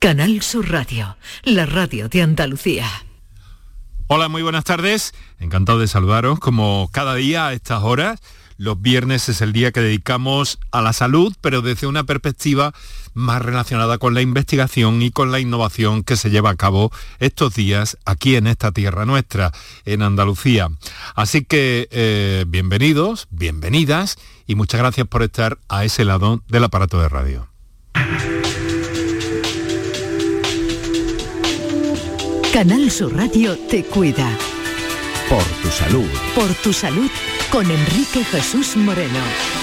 Canal Sur Radio, la radio de Andalucía. Hola, muy buenas tardes. Encantado de saludaros como cada día a estas horas. Los viernes es el día que dedicamos a la salud, pero desde una perspectiva más relacionada con la investigación y con la innovación que se lleva a cabo estos días aquí en esta tierra nuestra, en Andalucía. Así que eh, bienvenidos, bienvenidas y muchas gracias por estar a ese lado del aparato de radio. Canal Sur Radio te cuida. Por tu salud. Por tu salud con Enrique Jesús Moreno.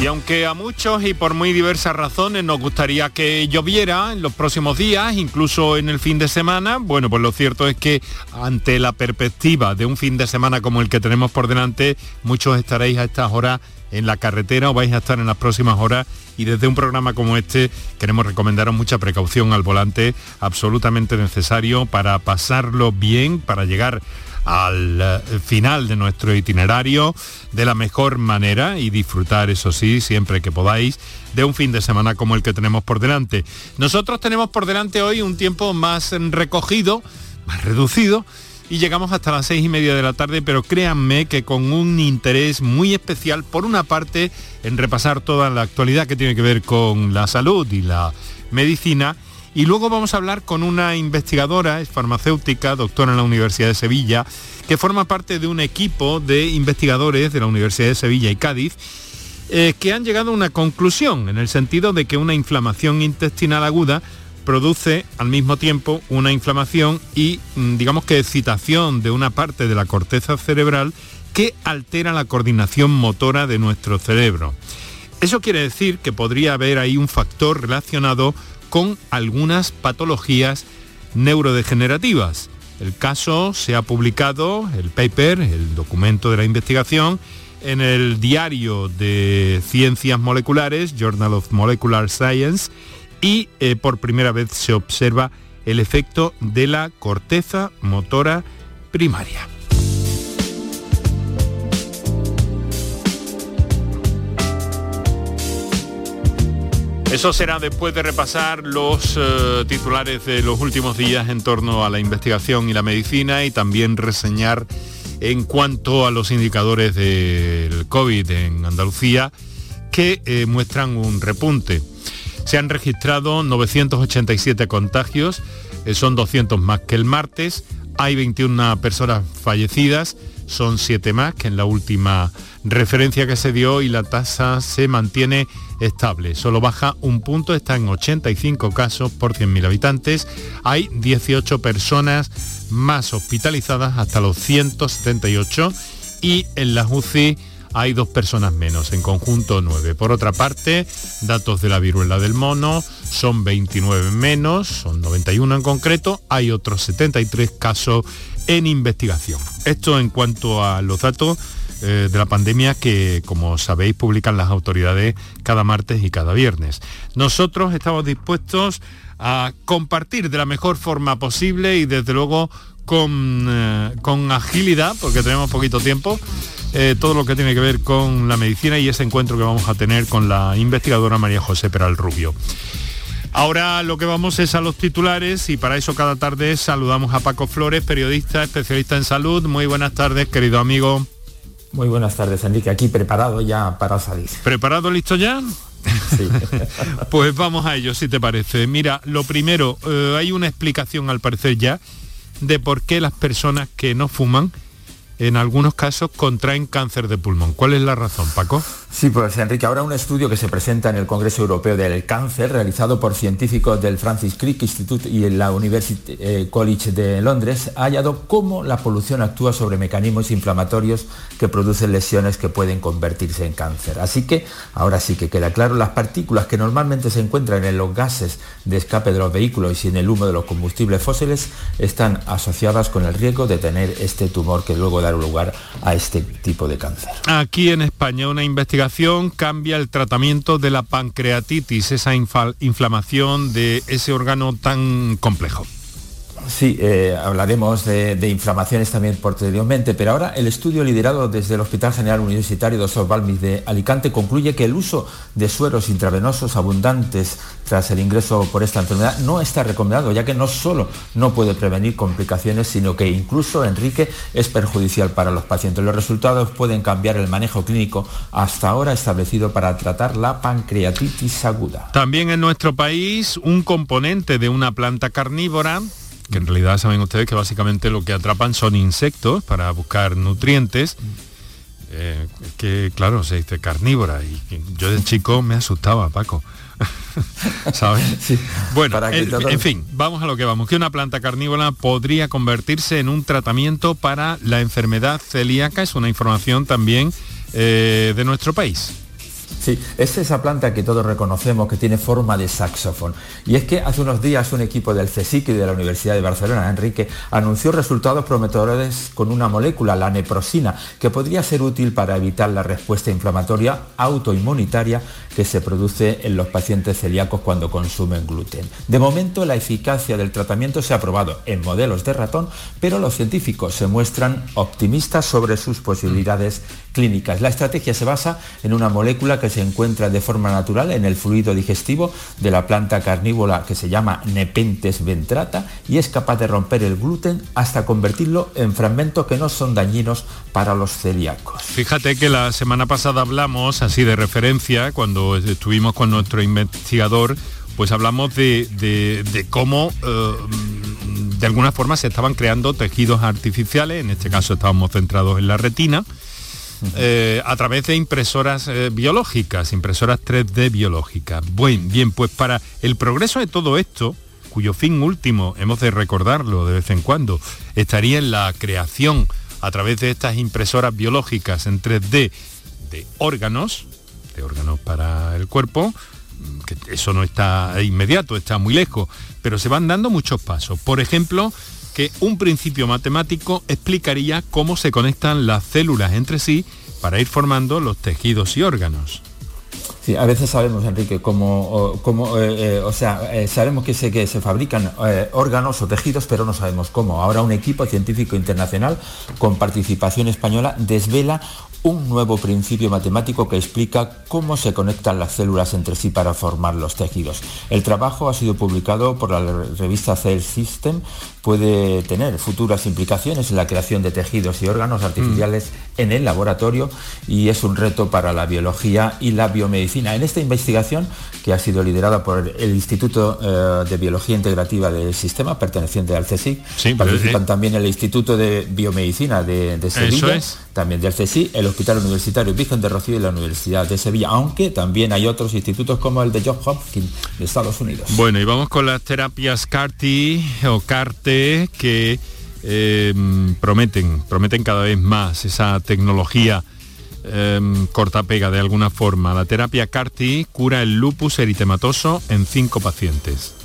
Y aunque a muchos y por muy diversas razones nos gustaría que lloviera en los próximos días, incluso en el fin de semana, bueno, pues lo cierto es que ante la perspectiva de un fin de semana como el que tenemos por delante, muchos estaréis a estas horas en la carretera o vais a estar en las próximas horas. Y desde un programa como este queremos recomendaros mucha precaución al volante, absolutamente necesario para pasarlo bien, para llegar al eh, final de nuestro itinerario de la mejor manera y disfrutar, eso sí, siempre que podáis, de un fin de semana como el que tenemos por delante. Nosotros tenemos por delante hoy un tiempo más recogido, más reducido, y llegamos hasta las seis y media de la tarde, pero créanme que con un interés muy especial, por una parte, en repasar toda la actualidad que tiene que ver con la salud y la medicina, y luego vamos a hablar con una investigadora, es farmacéutica, doctora en la Universidad de Sevilla, que forma parte de un equipo de investigadores de la Universidad de Sevilla y Cádiz, eh, que han llegado a una conclusión, en el sentido de que una inflamación intestinal aguda produce al mismo tiempo una inflamación y mm, digamos que excitación de una parte de la corteza cerebral que altera la coordinación motora de nuestro cerebro. Eso quiere decir que podría haber ahí un factor relacionado con algunas patologías neurodegenerativas. El caso se ha publicado, el paper, el documento de la investigación, en el diario de Ciencias Moleculares, Journal of Molecular Science, y eh, por primera vez se observa el efecto de la corteza motora primaria. Eso será después de repasar los eh, titulares de los últimos días en torno a la investigación y la medicina y también reseñar en cuanto a los indicadores del COVID en Andalucía que eh, muestran un repunte. Se han registrado 987 contagios, eh, son 200 más que el martes, hay 21 personas fallecidas, son 7 más que en la última referencia que se dio y la tasa se mantiene estable. Solo baja un punto, está en 85 casos por 100.000 habitantes. Hay 18 personas más hospitalizadas hasta los 178 y en las UCI hay dos personas menos, en conjunto nueve. Por otra parte, datos de la viruela del mono, son 29 menos, son 91 en concreto, hay otros 73 casos en investigación. Esto en cuanto a los datos eh, de la pandemia que, como sabéis, publican las autoridades cada martes y cada viernes. Nosotros estamos dispuestos a compartir de la mejor forma posible y desde luego con, eh, con agilidad, porque tenemos poquito tiempo, eh, todo lo que tiene que ver con la medicina y ese encuentro que vamos a tener con la investigadora María José Peral Rubio. Ahora lo que vamos es a los titulares y para eso cada tarde saludamos a Paco Flores, periodista, especialista en salud. Muy buenas tardes, querido amigo. Muy buenas tardes, Enrique. Aquí preparado ya para salir. ¿Preparado, listo ya? Sí. pues vamos a ello, si te parece. Mira, lo primero, eh, hay una explicación al parecer ya de por qué las personas que no fuman en algunos casos contraen cáncer de pulmón. ¿Cuál es la razón, Paco? Sí, pues Enrique, ahora un estudio que se presenta en el Congreso Europeo del Cáncer, realizado por científicos del Francis Crick Institute y en la University eh, College de Londres, ha hallado cómo la polución actúa sobre mecanismos inflamatorios que producen lesiones que pueden convertirse en cáncer. Así que ahora sí que queda claro, las partículas que normalmente se encuentran en los gases de escape de los vehículos y en el humo de los combustibles fósiles están asociadas con el riesgo de tener este tumor que luego dar lugar a este tipo de cáncer. Aquí en España una investigación cambia el tratamiento de la pancreatitis, esa inflamación de ese órgano tan complejo. Sí, eh, hablaremos de, inflamaciones también posteriormente, pero ahora el estudio liderado desde el Hospital General Universitario Dr. Balmis de Alicante concluye que el uso de sueros intravenosos abundantes tras el ingreso por esta enfermedad no está recomendado, ya que no solo no puede prevenir complicaciones, sino que incluso, Enrique, es perjudicial para los pacientes. Los resultados pueden cambiar el manejo clínico hasta ahora establecido para tratar la pancreatitis aguda. También en nuestro país, un componente de una planta carnívora que en realidad saben ustedes que básicamente lo que atrapan son insectos para buscar nutrientes. Eh, que claro, se dice carnívora y yo de chico me asustaba, Paco. ¿Sabes? bueno, en, fin, vamos a lo que vamos. Que una planta carnívora podría convertirse en un tratamiento para la enfermedad celíaca. Es una información también eh, de nuestro país. Sí, es esa planta que todos reconocemos que tiene forma de saxofón. Y es que hace unos días un equipo del CSIC y de la Universidad de Barcelona, Enrique, anunció resultados prometedores con una molécula, la neprosina, que podría ser útil para evitar la respuesta inflamatoria autoinmunitaria que se produce en los pacientes celíacos cuando consumen gluten. De momento, la eficacia del tratamiento se ha probado en modelos de ratón, pero los científicos se muestran optimistas sobre sus posibilidades clínicas. La estrategia se basa en una molécula que se encuentra de forma natural en el fluido digestivo de la planta carnívora que se llama Nepenthes ventrata y es capaz de romper el gluten hasta convertirlo en fragmentos que no son dañinos para los celíacos. Fíjate que la semana pasada hablamos así de referencia cuando estuvimos con nuestro investigador, pues hablamos de, cómo eh, de alguna forma se estaban creando tejidos artificiales, en este caso estábamos centrados en la retina, eh, a través de impresoras eh, biológicas, impresoras 3D biológicas. Buen, bien, pues para el progreso de todo esto, cuyo fin último, hemos de recordarlo de vez en cuando, estaría en la creación a través de estas impresoras biológicas en 3D de órganos, de órganos para el cuerpo, que eso no está inmediato, está muy lejos, pero se van dando muchos pasos. Por ejemplo, que un principio matemático explicaría cómo se conectan las células entre sí para ir formando los tejidos y órganos. Sí, a veces sabemos, Enrique, cómo, eh, eh, o sea, eh, sabemos que se, que se fabrican órganos o tejidos, pero no sabemos cómo. Ahora un equipo científico internacional con participación española desvela un nuevo principio matemático que explica cómo se conectan las células entre sí para formar los tejidos. El trabajo ha sido publicado por la revista Cell System, puede tener futuras implicaciones en la creación de tejidos y órganos artificiales mm. en el laboratorio y es un reto para la biología y la biomedicina. En esta investigación, que ha sido liderada por el Instituto eh, de Biología Integrativa del Sistema, perteneciente al CSIC, participan también el Instituto de Biomedicina de, Sevilla, también del CSIC, el Hospital Universitario Virgen de Rocío y la Universidad de Sevilla, aunque también hay otros institutos como el de Johns Hopkins de Estados Unidos. Bueno, y vamos con las terapias CAR-T o CAR-T que em, prometen, prometen cada vez más esa tecnología em, corta pega de alguna forma. La terapia CAR-T cura el lupus eritematoso en cinco pacientes.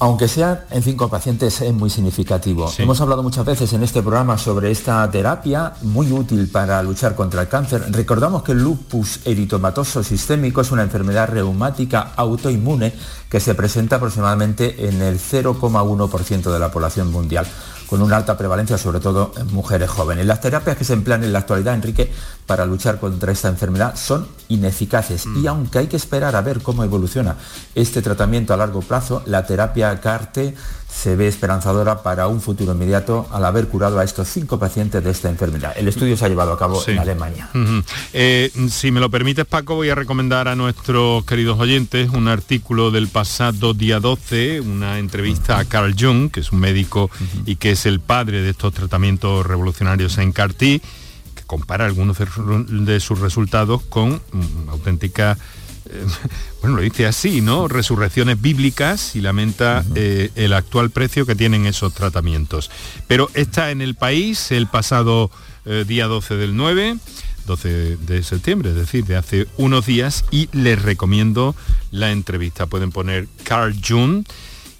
Aunque sea en cinco pacientes es muy significativo. Hemos hablado muchas veces en este programa sobre esta terapia muy útil para luchar contra el cáncer. Recordamos que el lupus eritomatoso sistémico es una enfermedad reumática autoinmune que se presenta aproximadamente en el 0,1% de la población mundial con una alta prevalencia sobre todo en mujeres jóvenes. Las terapias que se emplean en la actualidad, Enrique, para luchar contra esta enfermedad son ineficaces y mm. aunque hay que esperar a ver cómo evoluciona este tratamiento a largo plazo, la terapia CARTE se ve esperanzadora para un futuro inmediato al haber curado a estos cinco pacientes de esta enfermedad. El estudio se ha llevado a cabo en Alemania. Eh, si me lo permites, Paco, voy a recomendar a nuestros queridos oyentes un artículo del pasado día 12, una entrevista a Carl Jung, que es un médico y que es el padre de estos tratamientos revolucionarios en CAR-T, que compara algunos de sus resultados con mm, auténtica eh, bueno, lo dice así, ¿no? Resurrecciones bíblicas y lamenta eh, el actual precio que tienen esos tratamientos. Pero está en el país el pasado eh, día 12 del 9, 12 de septiembre, es decir, de hace unos días, y les recomiendo la entrevista. Pueden poner Carl June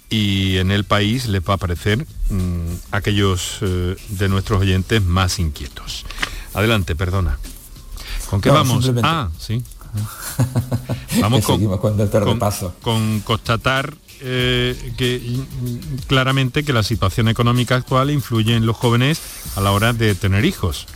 y en el país les va a aparecer mm, aquellos de nuestros oyentes más inquietos. Adelante, perdona. ¿Con qué vamos? Ah, sí. Vamos con, con, con, constatar eh, que claramente que la situación económica actual influye en los jóvenes a la hora de tener hijos.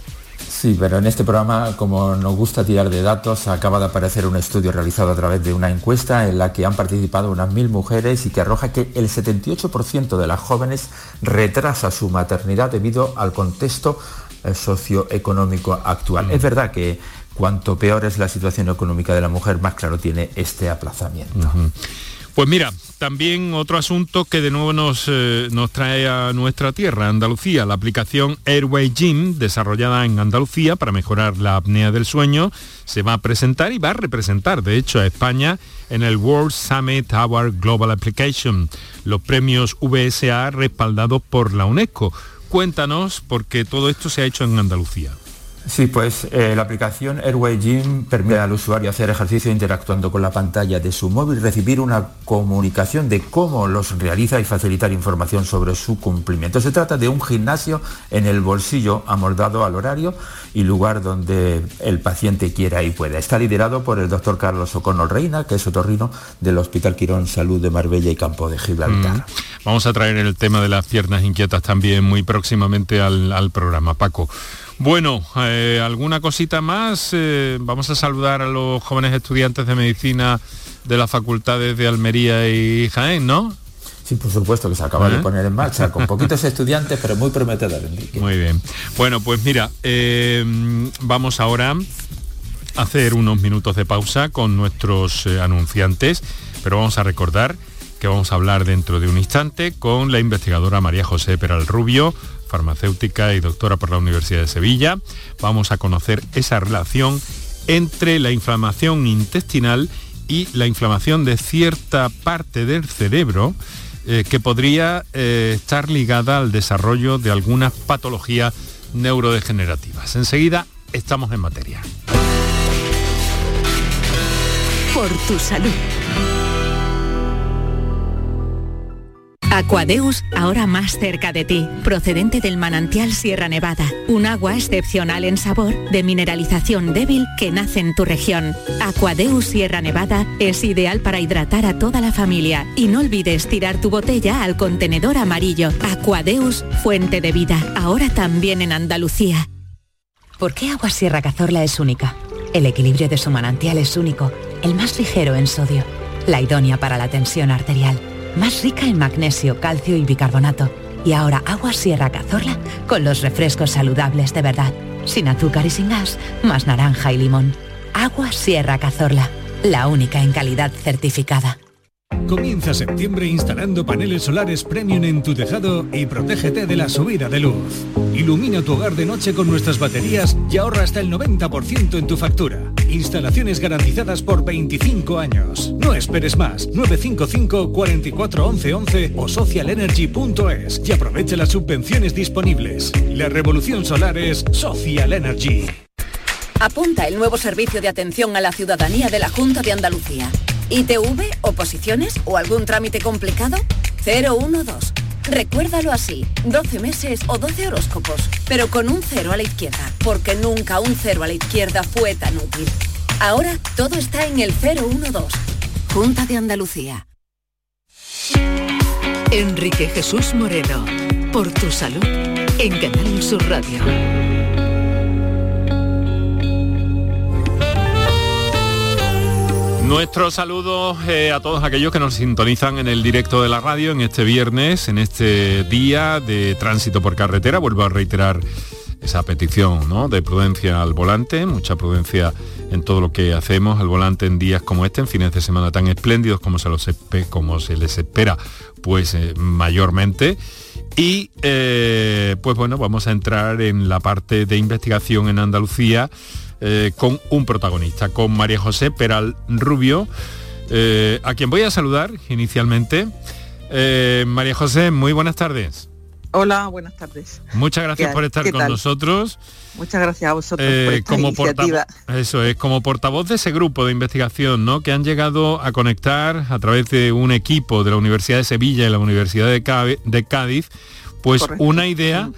Sí, pero en este programa, como nos gusta tirar de datos, acaba de aparecer un estudio realizado a través de una encuesta en la que han participado unas mil mujeres y que arroja que el 78% de las jóvenes retrasa su maternidad debido al contexto eh, socioeconómico actual. Mm. Es verdad que cuanto peor es la situación económica de la mujer, más claro tiene este aplazamiento. Pues mira, también otro asunto que de nuevo nos, eh, nos, trae a nuestra tierra, Andalucía, la aplicación Airway Gym, desarrollada en Andalucía para mejorar la apnea del sueño, se va a presentar y va a representar, de hecho, a España en el World Summit Award Global Application, los premios VSA respaldados por la UNESCO. Cuéntanos, porque todo esto se ha hecho en Andalucía. Sí, pues eh, la aplicación Airway Gym permite al usuario hacer ejercicio interactuando con la pantalla de su móvil, recibir una comunicación de cómo los realiza y facilitar información sobre su cumplimiento. Se trata de un gimnasio en el bolsillo amoldado al horario y lugar donde el paciente quiera y pueda. Está liderado por el doctor Carlos O'Connell Reina, que es otorrino del Hospital Quirón Salud de Marbella y Campo de Gibraltar. Mm. Vamos a traer el tema de las piernas inquietas también muy próximamente al programa. Paco. Bueno, eh, ¿alguna cosita más? Eh, vamos a saludar a los jóvenes estudiantes de medicina de las facultades de Almería y Jaén, ¿no? Sí, por supuesto que se acaba de ¿Eh? poner en marcha, con poquitos estudiantes, pero muy prometedor. Muy bien. Bueno, pues mira, vamos ahora a hacer unos minutos de pausa con nuestros anunciantes, pero vamos a recordar que vamos a hablar dentro de un instante con la investigadora María José Peral Rubio farmacéutica y doctora por la Universidad de Sevilla. Vamos a conocer esa relación entre la inflamación intestinal y la inflamación de cierta parte del cerebro eh, que podría eh, estar ligada al desarrollo de algunas patologías neurodegenerativas. Enseguida estamos en materia. Por tu salud. Aquadeus, ahora más cerca de ti, procedente del manantial Sierra Nevada, un agua excepcional en sabor, de mineralización débil que nace en tu región. Aquadeus Sierra Nevada es ideal para hidratar a toda la familia y no olvides tirar tu botella al contenedor amarillo. Aquadeus, fuente de vida, ahora también en Andalucía. ¿Por qué Agua Sierra Cazorla es única? El equilibrio de su manantial es único, el más ligero en sodio, la idónea para la tensión arterial más rica en magnesio, calcio y bicarbonato. Y ahora agua Sierra Cazorla con los refrescos saludables de verdad, sin azúcar y sin gas, más naranja y limón. Agua Sierra Cazorla, la única en calidad certificada. Comienza septiembre instalando paneles solares premium en tu tejado y protégete de la subida de luz. Ilumina tu hogar de noche con nuestras baterías y ahorra hasta el 90% en tu factura. Instalaciones garantizadas por 25 años. No esperes más. 955 44 11 o socialenergy.es y aproveche las subvenciones disponibles. La revolución solar es Social Energy. Apunta el nuevo servicio de atención a la ciudadanía de la Junta de Andalucía. ¿ITV, oposiciones o algún trámite complicado? 012. Recuérdalo así, 12 meses o 12 horóscopos, pero con un cero a la izquierda, porque nunca un cero a la izquierda fue tan útil. Ahora todo está en el 012. Junta de Andalucía. Enrique Jesús Moreno, por tu salud, en Canal Sur Radio. Nuestro saludo eh, a todos aquellos que nos sintonizan en el directo de la radio en este viernes, en este día de tránsito por carretera. Vuelvo a reiterar esa petición ¿no? de prudencia al volante, mucha prudencia en todo lo que hacemos al volante en días como este, en fines de semana tan espléndidos como se, les espera, pues eh, mayormente. Y eh, pues bueno, vamos a entrar en la parte de investigación en Andalucía eh, con un protagonista, con María José Peral Rubio, eh, a quien voy a saludar inicialmente. María José, muy buenas tardes. Hola, buenas tardes. Muchas gracias por estar con nosotros. Muchas gracias a vosotros por esta como iniciativa. Eso es, como portavoz de ese grupo de investigación, ¿no? Que han llegado a conectar a través de un equipo de la Universidad de Sevilla y la Universidad de Cádiz, pues una idea,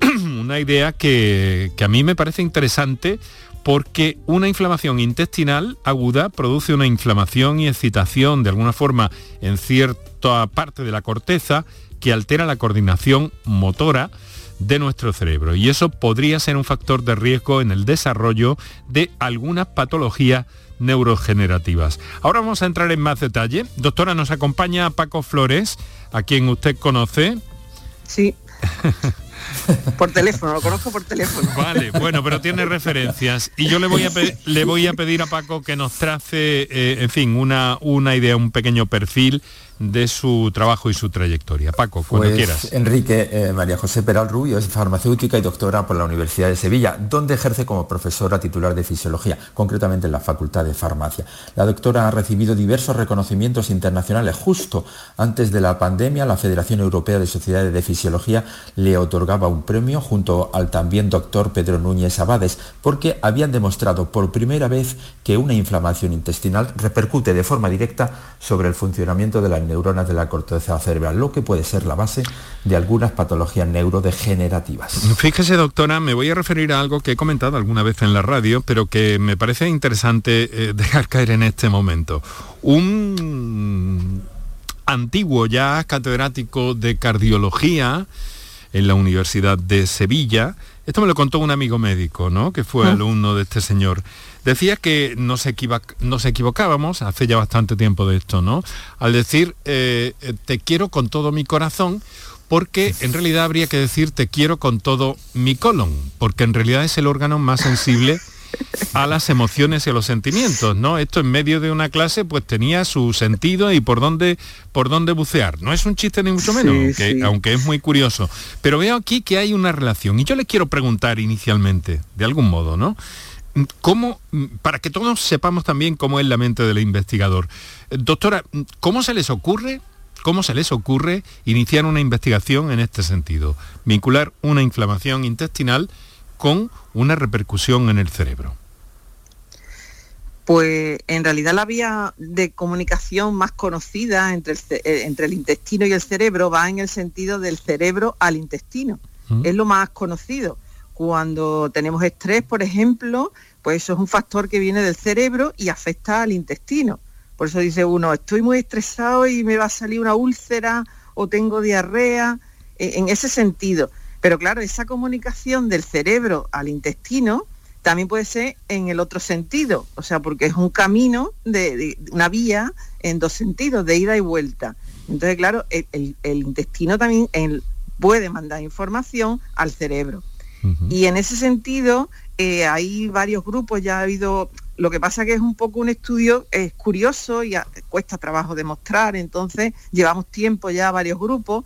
una idea que, que, a mí me parece interesante porque una inflamación intestinal aguda produce una inflamación y excitación de alguna forma en cierta parte de la corteza que altera la coordinación motora de nuestro cerebro y eso podría ser un factor de riesgo en el desarrollo de algunas patologías neurogenerativas. Ahora vamos a entrar en más detalle. Doctora, nos acompaña Paco Flores, a quien usted conoce. Sí. Por teléfono, lo conozco por teléfono. Vale, bueno, pero tiene referencias. Y yo le voy a, le voy a pedir a Paco que nos trace, eh, en fin, una, una idea, un pequeño perfil de su trabajo y su trayectoria. Paco, cuando pues, quieras. Enrique, eh, María José Peral Rubio es farmacéutica y doctora por la Universidad de Sevilla, donde ejerce como profesora titular de fisiología, concretamente en la Facultad de Farmacia. La doctora ha recibido diversos reconocimientos internacionales. Justo antes de la pandemia, la Federación Europea de Sociedades de Fisiología le otorgaba un premio junto al también doctor Pedro Núñez Abades, porque habían demostrado por primera vez que una inflamación intestinal repercute de forma directa sobre el funcionamiento de la neuronas de la corteza cerebral, lo que puede ser la base de algunas patologías neurodegenerativas. Fíjese, doctora, me voy a referir a algo que he comentado alguna vez en la radio, pero que me parece interesante eh, dejar caer en este momento. Un antiguo ya catedrático de cardiología en la Universidad de Sevilla, esto me lo contó un amigo médico, ¿no? Que fue alumno de este señor. Decía que nos, equivocábamos, hace ya bastante tiempo de esto, ¿no? Al decir, eh, te quiero con todo mi corazón, porque en realidad habría que decir, te quiero con todo mi colon, porque en realidad es el órgano más sensible a las emociones y a los sentimientos, ¿no? Esto en medio de una clase pues tenía su sentido y por dónde, por dónde bucear. No es un chiste ni mucho menos, aunque, aunque, es muy curioso. Pero veo aquí que hay una relación y yo le quiero preguntar inicialmente, de algún modo, ¿no? ¿Cómo, para que todos sepamos también cómo es la mente del investigador. Doctora, ¿cómo se les ocurre ¿Cómo se les ocurre iniciar una investigación en este sentido? Vincular una inflamación intestinal con una repercusión en el cerebro? Pues en realidad la vía de comunicación más conocida entre el, eh, entre el intestino y el cerebro va en el sentido del cerebro al intestino. Mm. Es lo más conocido. Cuando tenemos estrés, por ejemplo, pues eso es un factor que viene del cerebro y afecta al intestino. Por eso dice uno, estoy muy estresado y me va a salir una úlcera o tengo diarrea, e, en ese sentido. Pero claro, esa comunicación del cerebro al intestino también puede ser en el otro sentido, o sea, porque es un camino de, una vía en dos sentidos, de ida y vuelta. Entonces, claro, el, intestino también puede mandar información al cerebro. Y en ese sentido, eh, hay varios grupos, ya ha habido, lo que pasa que es un poco un estudio, es curioso y cuesta trabajo demostrar, entonces llevamos tiempo ya varios grupos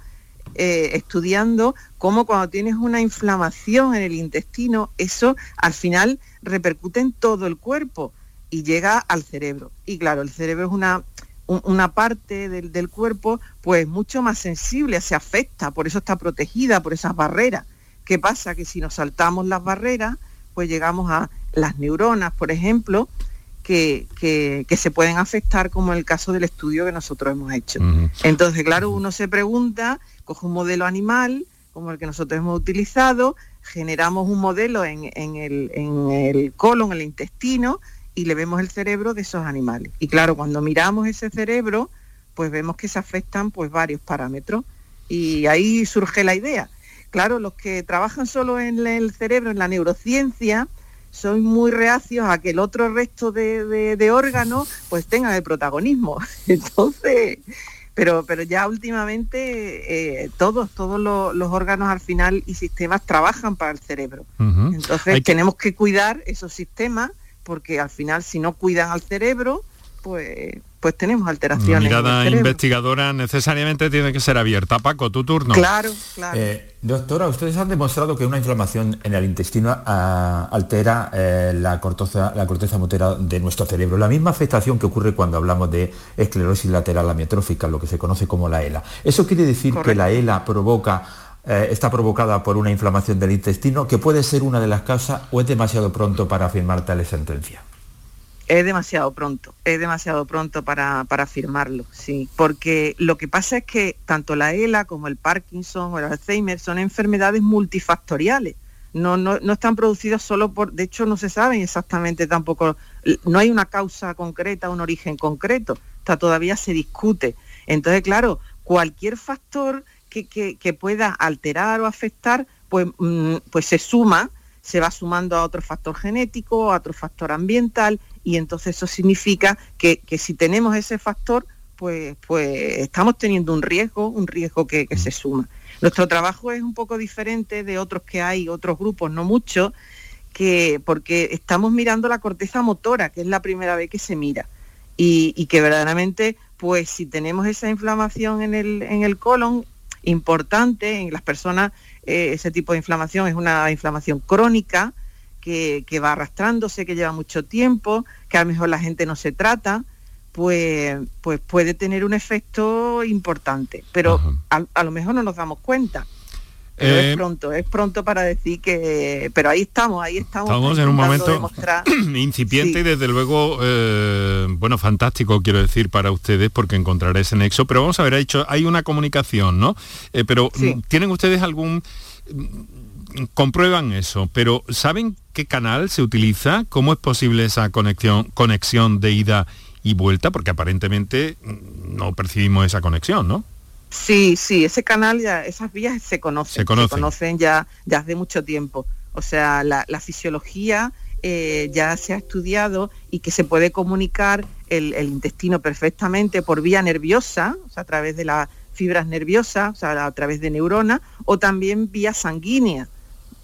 eh, estudiando cómo cuando tienes una inflamación en el intestino, eso al final repercute en todo el cuerpo y llega al cerebro. Y claro, el cerebro es una, una parte del, cuerpo pues mucho más sensible, se afecta, por eso está protegida por esas barreras. ¿Qué pasa? Que si nos saltamos las barreras, pues llegamos a las neuronas, por ejemplo, que, que, se pueden afectar, como en el caso del estudio que nosotros hemos hecho. Entonces, claro, uno se pregunta coge un modelo animal, como el que nosotros hemos utilizado, generamos un modelo en, el, en el colon, el intestino, y le vemos el cerebro de esos animales. Y claro, cuando miramos ese cerebro, pues vemos que se afectan pues varios parámetros. Y ahí surge la idea. Claro, los que trabajan solo en el cerebro, en la neurociencia, son muy reacios a que el otro resto de, de órganos pues tengan el protagonismo. Entonces, pero, pero ya últimamente eh, todos, todos los, órganos al final y sistemas trabajan para el cerebro. Entonces tenemos que cuidar esos sistemas porque al final si no cuidan al cerebro, pues pues tenemos alteraciones. La mirada investigadora necesariamente tiene que ser abierta. Paco, tu turno. Claro, claro. Eh, doctora, ustedes han demostrado que una inflamación en el intestino ah, altera eh, la, corteza, la corteza motera de nuestro cerebro. La misma afectación que ocurre cuando hablamos de esclerosis lateral amiotrófica, lo que se conoce como la ELA. ¿Eso quiere decir que la ELA provoca eh, está provocada por una inflamación del intestino, que puede ser una de las causas o es demasiado pronto para afirmar tales sentencias? Es demasiado pronto, es demasiado pronto para, para afirmarlo, sí, porque lo que pasa es que tanto la ELA como el Parkinson o el Alzheimer son enfermedades multifactoriales, no, no, no están producidos solo por, de hecho no se sabe exactamente tampoco, no hay una causa concreta, un origen concreto, está, todavía se discute. Entonces, claro, cualquier factor que, que, pueda alterar o afectar, pues, mm, pues se suma, se va sumando a otro factor genético, a otro factor ambiental, y entonces eso significa que, que si tenemos ese factor, pues, pues estamos teniendo un riesgo, un riesgo que, que se suma. Nuestro trabajo es un poco diferente de otros que hay, otros grupos, no mucho, que porque estamos mirando la corteza motora, que es la primera vez que se mira. Y, que verdaderamente, pues si tenemos esa inflamación en el, en el colon importante, en las personas eh, ese tipo de inflamación es una inflamación crónica que, que, va arrastrándose, que lleva mucho tiempo, que a lo mejor la gente no se trata, pues, pues puede tener un efecto importante, pero a, lo mejor no nos damos cuenta. Pero es eh, pronto, es pronto para decir que... Pero ahí estamos, ahí estamos. Estamos en un momento incipiente y desde luego, eh, bueno, fantástico quiero decir para ustedes porque encontraré ese nexo. Pero vamos a ver, ha dicho, hay una comunicación, ¿no? Eh, pero mm, ¿tienen ustedes algún... Comprueban eso, pero ¿saben qué canal se utiliza? ¿Cómo es posible esa conexión, conexión de ida y vuelta, porque aparentemente mm, no percibimos esa conexión, ¿no? Sí, sí, ese canal, ya, esas vías se conocen, se conocen, ya, ya hace mucho tiempo. O sea, la, fisiología eh, ya se ha estudiado y que se puede comunicar el, intestino perfectamente por vía nerviosa, o sea, a través de las fibras nerviosas, o sea, a través de neuronas, o también vía sanguínea.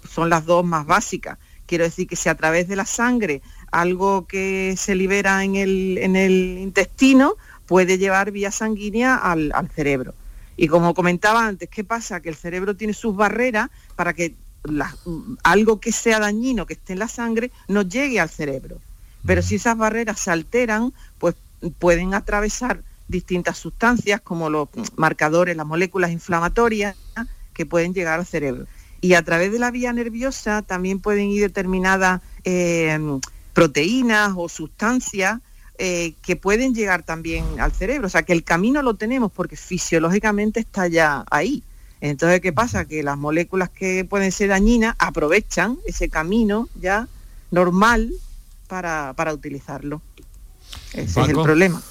Son las dos más básicas. Quiero decir que si a través de la sangre algo que se libera en el, intestino puede llevar vía sanguínea al, cerebro. Y como comentaba antes, ¿qué pasa? Que el cerebro tiene sus barreras para que algo que sea dañino, que esté en la sangre, no llegue al cerebro. Pero si esas barreras se alteran, pues pueden atravesar distintas sustancias como los marcadores, las moléculas inflamatorias que pueden llegar al cerebro. Y a través de la vía nerviosa también pueden ir determinadas eh, proteínas o sustancias eh, que pueden llegar también al cerebro. O sea, que el camino lo tenemos porque fisiológicamente está ya ahí. Entonces, ¿qué pasa? Que las moléculas que pueden ser dañinas aprovechan ese camino ya normal para, para utilizarlo. Ese es el problema.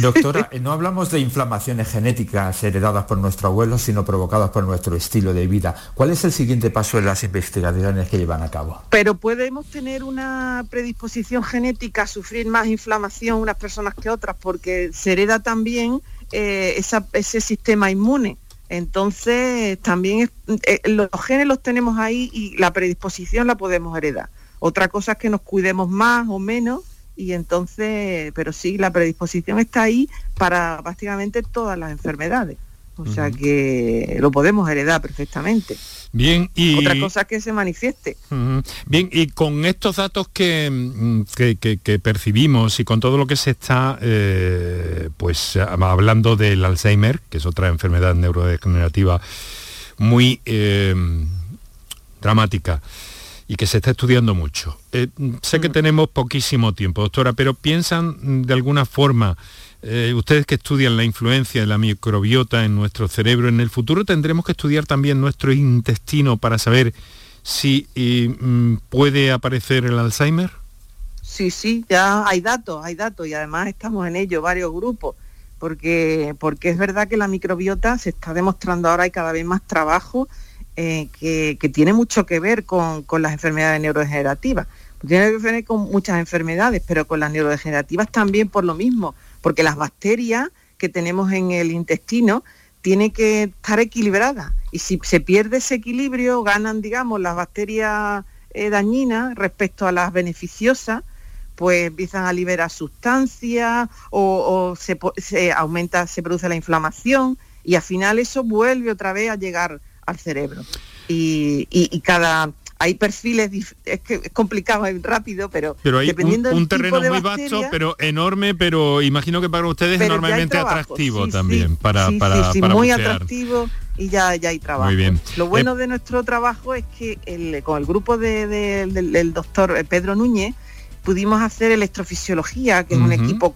Doctora, no hablamos de inflamaciones genéticas heredadas por nuestro abuelo, sino provocadas por nuestro estilo de vida. ¿Cuál es el siguiente paso en las investigaciones que llevan a cabo? Pero podemos tener una predisposición genética a sufrir más inflamación unas personas que otras, porque se hereda también eh, ese sistema inmune. Entonces, también eh, los genes los tenemos ahí y la predisposición la podemos heredar. Otra cosa es que nos cuidemos más o menos y entonces, pero sí, la predisposición está ahí para prácticamente todas las enfermedades. O sea que lo podemos heredar perfectamente. Bien, y... Otra cosa que se manifieste. Bien, y con estos datos mm, que, que, percibimos y con todo lo que se está eh, pues hablando del Alzheimer, que es otra enfermedad neurodegenerativa muy eh, dramática, y que se está estudiando mucho. Eh, sé que mm. tenemos poquísimo tiempo, doctora, pero piensan mm, de alguna forma, eh, ustedes que estudian la influencia de la microbiota en nuestro cerebro, en el futuro tendremos que estudiar también nuestro intestino para saber si mm, puede aparecer el Alzheimer. Sí, sí, ya hay datos, hay datos y además estamos en ello, varios grupos, porque, porque es verdad que la microbiota se está demostrando ahora hay cada vez más trabajo eh, que, tiene mucho que ver con, las enfermedades neurodegenerativas. Tiene que ver con muchas enfermedades, pero con las neurodegenerativas también por lo mismo, porque las bacterias que tenemos en el intestino tienen que estar equilibradas. Y si se pierde ese equilibrio, ganan, digamos, las bacterias eh, dañinas respecto a las beneficiosas, pues empiezan a liberar sustancias o, se, aumenta, se produce la inflamación y al final eso vuelve otra vez a llegar al cerebro. Y, cada hay perfiles, es que es complicado, es rápido, pero, pero hay dependiendo un, terreno muy vasto, pero enorme, pero imagino que para ustedes es enormemente atractivo también para, para, muy atractivo y ya, ya hay trabajo. Muy bien. Lo bueno eh, de nuestro trabajo es que el, con el grupo del, doctor Pedro Núñez pudimos hacer electrofisiología, que es un equipo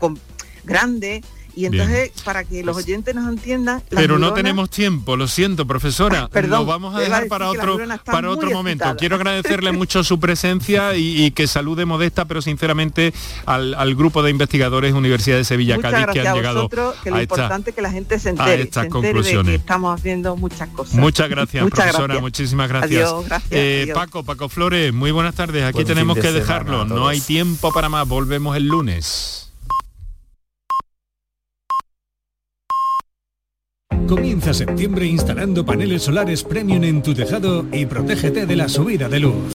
grande Y entonces, para que los oyentes nos entiendan... Pero no tenemos tiempo, lo siento, profesora. Perdón, lo vamos a dejar para otro, para otro momento. Quiero agradecerle mucho su presencia y, y que salude modesta, pero sinceramente al, al grupo de investigadores Universidad de Sevilla Muchas Cádiz que han a llegado vosotros, que lo a esta- importante es que la gente se a entere, estas se entere de conclusiones. que estamos haciendo muchas cosas. Muchas gracias, Muchas profesora. gracias. Muchísimas gracias. Adiós, gracias, Eh, adiós. Paco, Paco Flores, muy buenas tardes. Aquí Buen tenemos de que dejarlo. No hay tiempo para más. Volvemos el lunes. Comienza septiembre instalando paneles solares premium en tu tejado y protégete de la subida de luz.